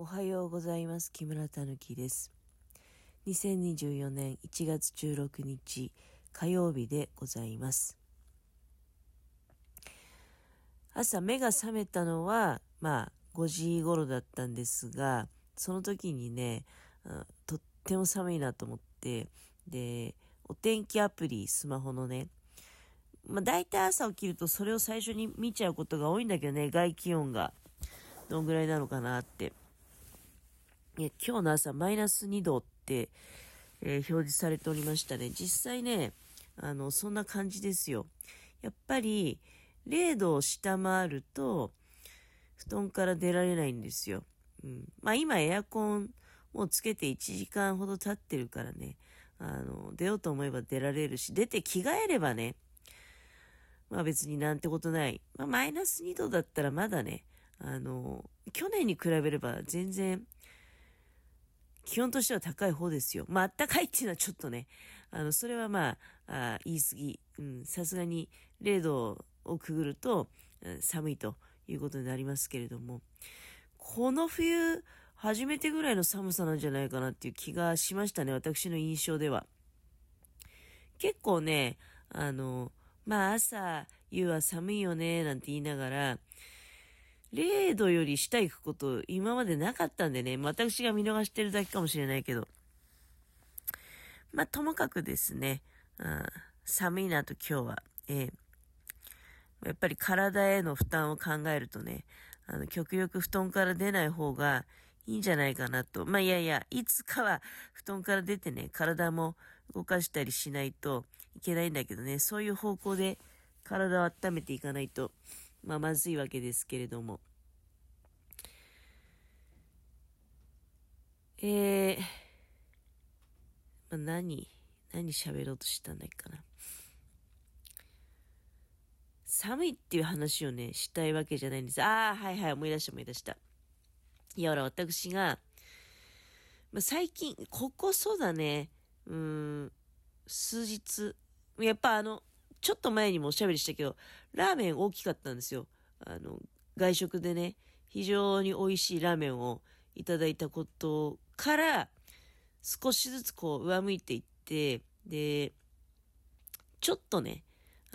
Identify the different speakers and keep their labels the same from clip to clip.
Speaker 1: おはようございます。木村たぬきです。2024年1月16日火曜日でございます。朝目が覚めたのは、まあ5時頃だったんですが、その時にね、うんとっても寒いなと思って、で、お天気アプリ、スマホのね、まあ大体朝起きるとそれを最初に見ちゃうことが多いんだけどね、外気温がどんぐらいなのかなって。いや今日の朝マイナス2度って、えー表示されておりましたね。実際ね、あの、そんな感じですよ。やっぱり、0度を下回ると、布団から出られないんですよ。うん。まあ今エアコンもうつけて1時間ほど経ってるからね、あの、出ようと思えば出られるし、出て着替えればね、まあ別になんてことない。まあマイナス2度だったらまだね、あの、去年に比べれば全然、気温としては高い方ですよ。まあ、あったかいっていうのはちょっとね、あの、それはまあ、あ言い過ぎ。うん、さすがに0度をくぐると、うん寒いということになりますけれども、この冬、初めてぐらいの寒さなんじゃないかなっていう気がしましたね、私の印象では。結構ね、あの、まあ朝、夕は寒いよね、なんて言いながら、0度より下行くこと今までなかったんでね、私が見逃してるだけかもしれないけど。まあともかくですね、うん寒いなと今日は、ええ。やっぱり体への負担を考えるとね、あの極力布団から出ない方がいいんじゃないかなと。まあいやいや、いつかは布団から出てね、体も動かしたりしないといけないんだけどね、そういう方向で体を温めていかないと、まあまずいわけですけれども。えー、まあ、何、何喋ろうとしたんだっけかな。寒いっていう話をね、したいわけじゃないんです。ああ、はいはい、思い出した思い出した。いや、ほら、私が、まあ、最近、ここそうだね、うん、数日、やっぱあの、ちょっと前にもおしゃべりしたけど、ラーメン大きかったんですよ。あの、外食でね、非常に美味しいラーメンをいただいたことから、少しずつこう上向いていって、で、ちょっとね、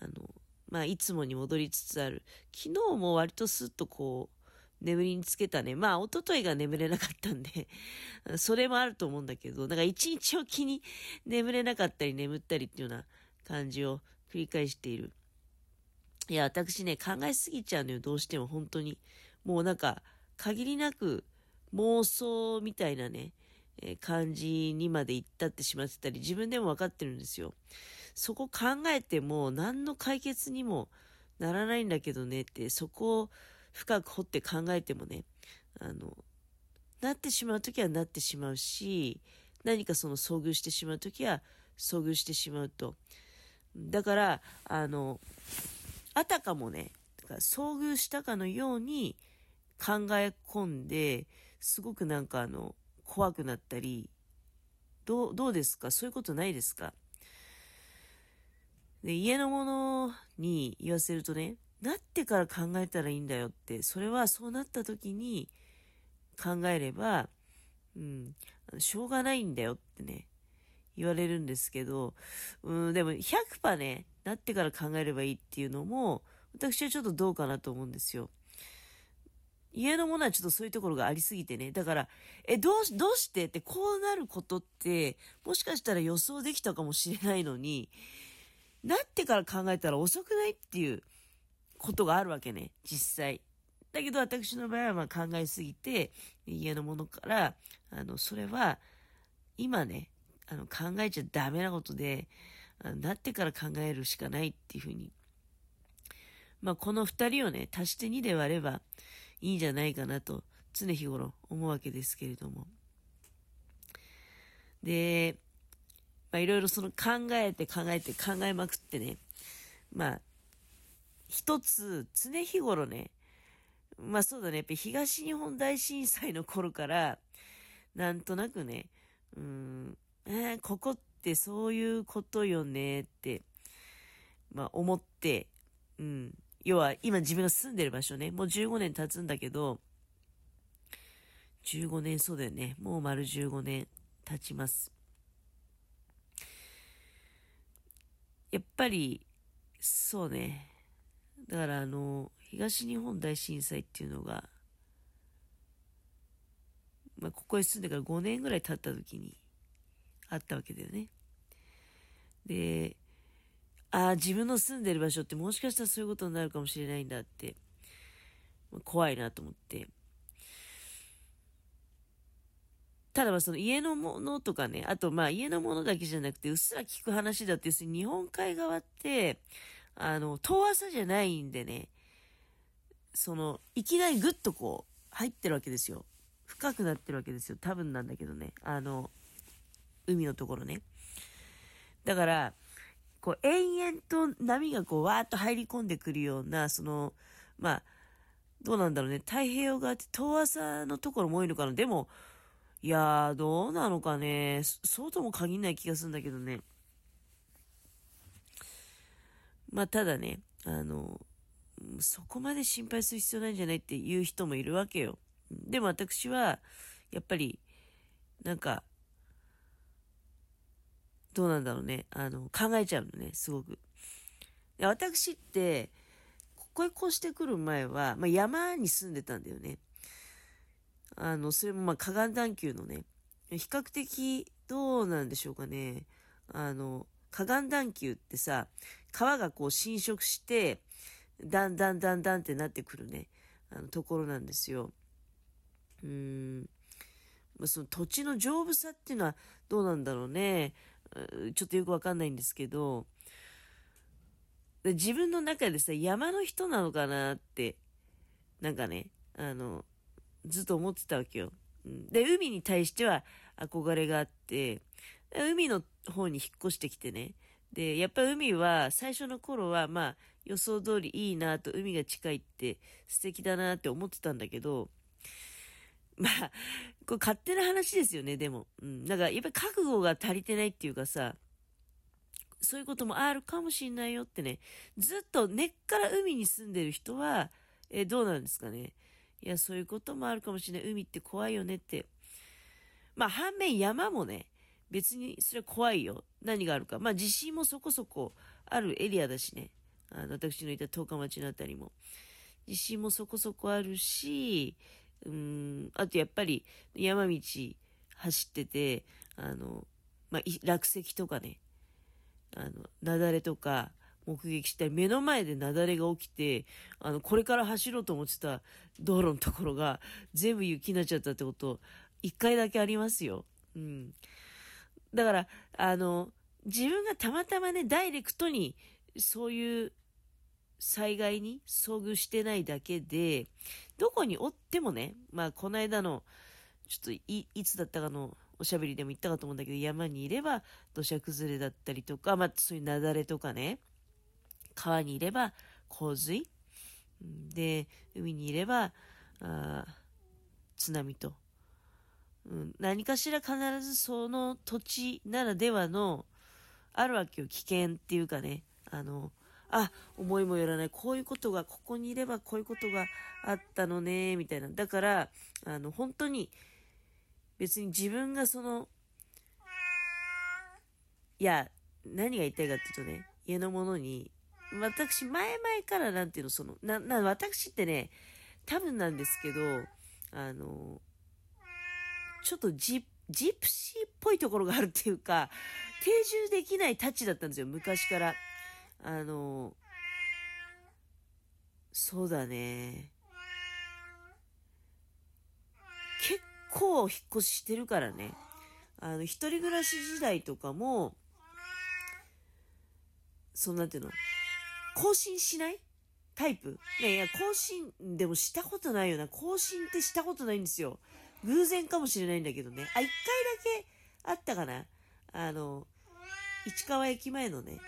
Speaker 1: あの、まあ、いつもに戻りつつある。昨日も割とスッとこう、眠りにつけたね。まあ、一昨日が眠れなかったんで、それもあると思うんだけど、なんか一日おきに眠れなかったり眠ったりっていうような感じを繰り返している。いや、私ね、考えすぎちゃうのよ、どうしても本当に。もうなんか、限りなく妄想みたいなね、えー感じにまで行ったってしまってたり、自分でも分かってるんですよ。そこ考えても何の解決にもならないんだけどねって、そこを深く掘って考えてもね、あの、なってしまうときはなってしまうし、何かその遭遇してしまうときは遭遇してしまうと。だから、あの、あたかもね、遭遇したかのように考え込んで、すごくなんかあの、怖くなったり、どう、どうですか？そういうことないですか？で、家のものに言わせるとね、なってから考えたらいいんだよって、それはそうなった時に考えれば、うん、しょうがないんだよってね、言われるんですけど、うん、でも100%ね、なってから考えればいいっていうのも、私はちょっとどうかなと思うんですよ。家のものはちょっとそういうところがありすぎてね。だから、え、どうし、どうして？って、こうなることって、もしかしたら予想できたかもしれないのに、なってから考えたら遅くないっていうことがあるわけね、実際。だけど私の場合はま考えすぎて、家のものから、あの、それは、今ね、あの、考えちゃダメなことで、なってから考えるしかないっていうふうに。まあ、この二人をね、足して2で割ればいいんじゃないかなと、常日頃思うわけですけれども。で、まあ、いろいろその考えて考えて考えまくってね、まあ、一つ、常日頃ね、まあそうだね、やっぱ東日本大震災の頃から、なんとなくね、うん、えーここってそういうことよねって、まあ思って、うん。要は今自分が住んでる場所ね、もう15年経つんだけど、15年、そうだよね。もう丸15年経ちます。やっぱり、そうね。だからあの、東日本大震災っていうのが、まあ、ここへ住んでから5年ぐらい経った時にあったわけだよね。で、ああ、自分の住んでる場所ってもしかしたらそういうことになるかもしれないんだって、怖いなと思って。ただまあその家のものとかね、あとまあ家のものだけじゃなくて、うっすら聞く話だって、要するに日本海側って、あの、遠浅じゃないんでね、その、いきなりぐっとこう、入ってるわけですよ。深くなってるわけですよ。多分なんだけどね。あの、海のところね。だから、こう、延々と波がこう、わーっと入り込んでくるような、その、まあ、どうなんだろうね。太平洋側って遠浅のところも多いのかな。でも、いやー、どうなのかね。そうとも限らない気がするんだけどね。まあ、ただね、あの、そこまで心配する必要ないんじゃないっていう人もいるわけよ。でも私は、やっぱり、なんか、どうなんだろうね。あの、考えちゃうのね、すごく。で私って、ここへ越してくる前は、まあ、山に住んでたんだよね。あの、それもまあ河岸段丘のね、比較的どうなんでしょうかね。あの、河岸段丘ってさ、川がこう侵食して、だんだんだんだんってなってくるね、あのところなんですよ。うーん。その土地の丈夫さっていうのはどうなんだろうね。ちょっとよくわかんないんですけど、自分の中でさ、山の人なのかなって、なんかね、あの、ずっと思ってたわけよ。で、海に対しては憧れがあって、海の方に引っ越してきてね。で、やっぱ海は最初の頃はまあ予想通りいいなと海が近いって素敵だなって思ってたんだけど、まあ、これ勝手な話ですよね、でも。うん。だからやっぱり覚悟が足りてないっていうかさ、そういうこともあるかもしんないよってね。ずっと根っから海に住んでる人は、えどうなんですかね。いや、そういうこともあるかもしれない。海って怖いよねって。まあ、反面山もね、別にそれは怖いよ。何があるか。まあ、地震もそこそこあるエリアだしね。あの、私のいた十日町のあたりも。地震もそこそこあるし、うん、あとやっぱり山道走ってて、あの、まあ、落石とかね、あの、雪崩とか、目撃したり、目の前で雪崩が起きて、あの、これから走ろうと思ってた道路のところが全部雪になっちゃったってこと、一回だけありますよ。うん。だから、あの、自分がたまたまね、ダイレクトにそういう災害に遭遇してないだけで、どこにおってもね、まあ、この間の、ちょっとい、いつだったかのおしゃべりでも言ったかと思うんだけど、山にいれば土砂崩れだったりとか、まあ、そういう雪崩とかね、川にいれば洪水。で、海にいれば、あ津波と。うん、何かしら必ずその土地ならではの、あるわけよ、危険っていうかね、あの、あ、思いもよらない、こういうことが、ここにいればこういうことがあったのね、みたいな。だから、あの、本当に、別に自分がその、いや、何が言いたいかっていうとね、家のものに私、前々からなんていうの、その、な、な、私ってね、多分なんですけど、あの、ちょっとジ、ジプシーっぽいところがあるっていうか、定住できないタッチだったんですよ、昔から。あの、そうだね。結構引っ越ししてるからね。あの、一人暮らし時代とかも、そんなんていうの、更新しない？タイプ？ねいや、更新でもしたことないよな。更新ってしたことないんですよ。偶然かもしれないんだけどね。あ、一回だけあったかな。あの、市川駅前のね、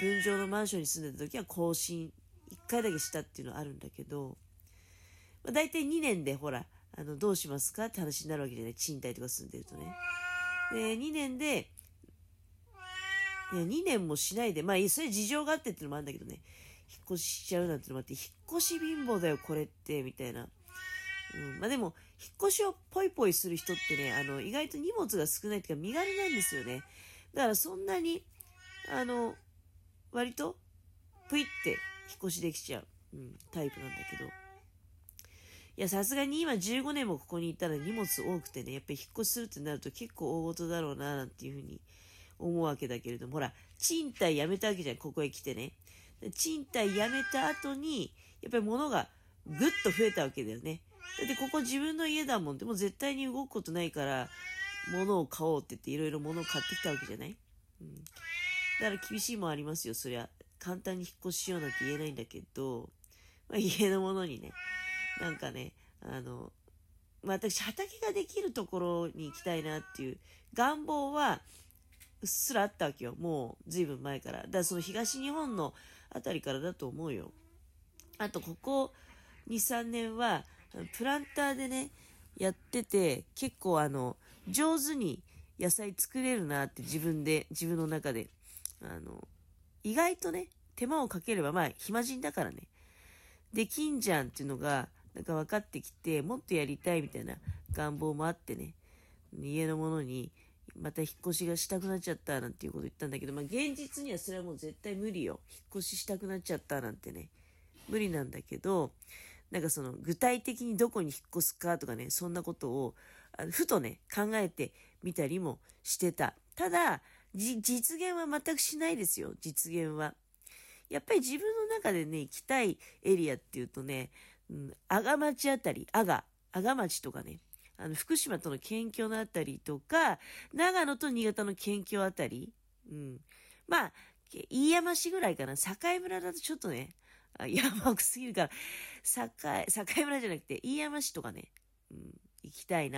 Speaker 1: 分譲のマンションに住んでた時は更新、一回だけしたっていうのはあるんだけど、まあ、大体2年でほら、あの、どうしますかって話になるわけじゃない。賃貸とか住んでるとね。で、2年で、いや、2年もしないで、まあ、それ事情があってっていうのもあるんだけどね、引っ越ししちゃうなんてのもあって、引っ越し貧乏だよ、これって、みたいな。うん、まあでも、引っ越しをポイポイする人ってね、あの、意外と荷物が少ないっていうか身軽なんですよね。だからそんなに、あの、割と、ぷいって引っ越しできちゃう、うん、タイプなんだけど。いや、さすがに今15年もここにいたら荷物多くてね、やっぱり引っ越しするってなると結構大事だろうな、なんていうふうに思うわけだけれども、ほら、賃貸辞めたわけじゃん、ここへ来てね。賃貸辞めた後に、やっぱり物がぐっと増えたわけだよね。だってここ自分の家だもん。でも絶対に動くことないから、物を買おうって言っていろいろ物を買ってきたわけじゃない？うん。だから厳しいもありますよ、そりゃ。簡単に引っ越ししようなんて言えないんだけど、まあ、家のものにね、なんかね、あの、まあ、私、畑ができるところに行きたいなっていう願望は、うっすらあったわけよ。もう、ずいぶん前から。だからその東日本のあたりからだと思うよ。あと、ここ2、3年は、プランターでね、やってて、結構あの、上手に野菜作れるなって自分で、自分の中で、あの、意外とね、手間をかければ、まあ、暇人だからね、できんじゃんっていうのが、なんか分かってきて、もっとやりたいみたいな願望もあってね、家のものに、また引っ越しがしたくなっちゃったなんていうこと言ったんだけど、まあ現実にはそれはもう絶対無理よ。引っ越ししたくなっちゃったなんてね、無理なんだけど、なんかその具体的にどこに引っ越すかとかね、そんなことを、あふとね、考えてみたりもしてた。ただ、実現は全くしないですよ、実現は。やっぱり自分の中でね、行きたいエリアっていうとね、うん、阿賀町あたり、阿賀、阿賀町とかね、あの、福島との県境のあたりとか、長野と新潟の県境あたり、うん。まあ、飯山市ぐらいかな。境村だとちょっとね、山奥すぎるから、境、境村じゃなくて、飯山市とかね、うん、行きたいな。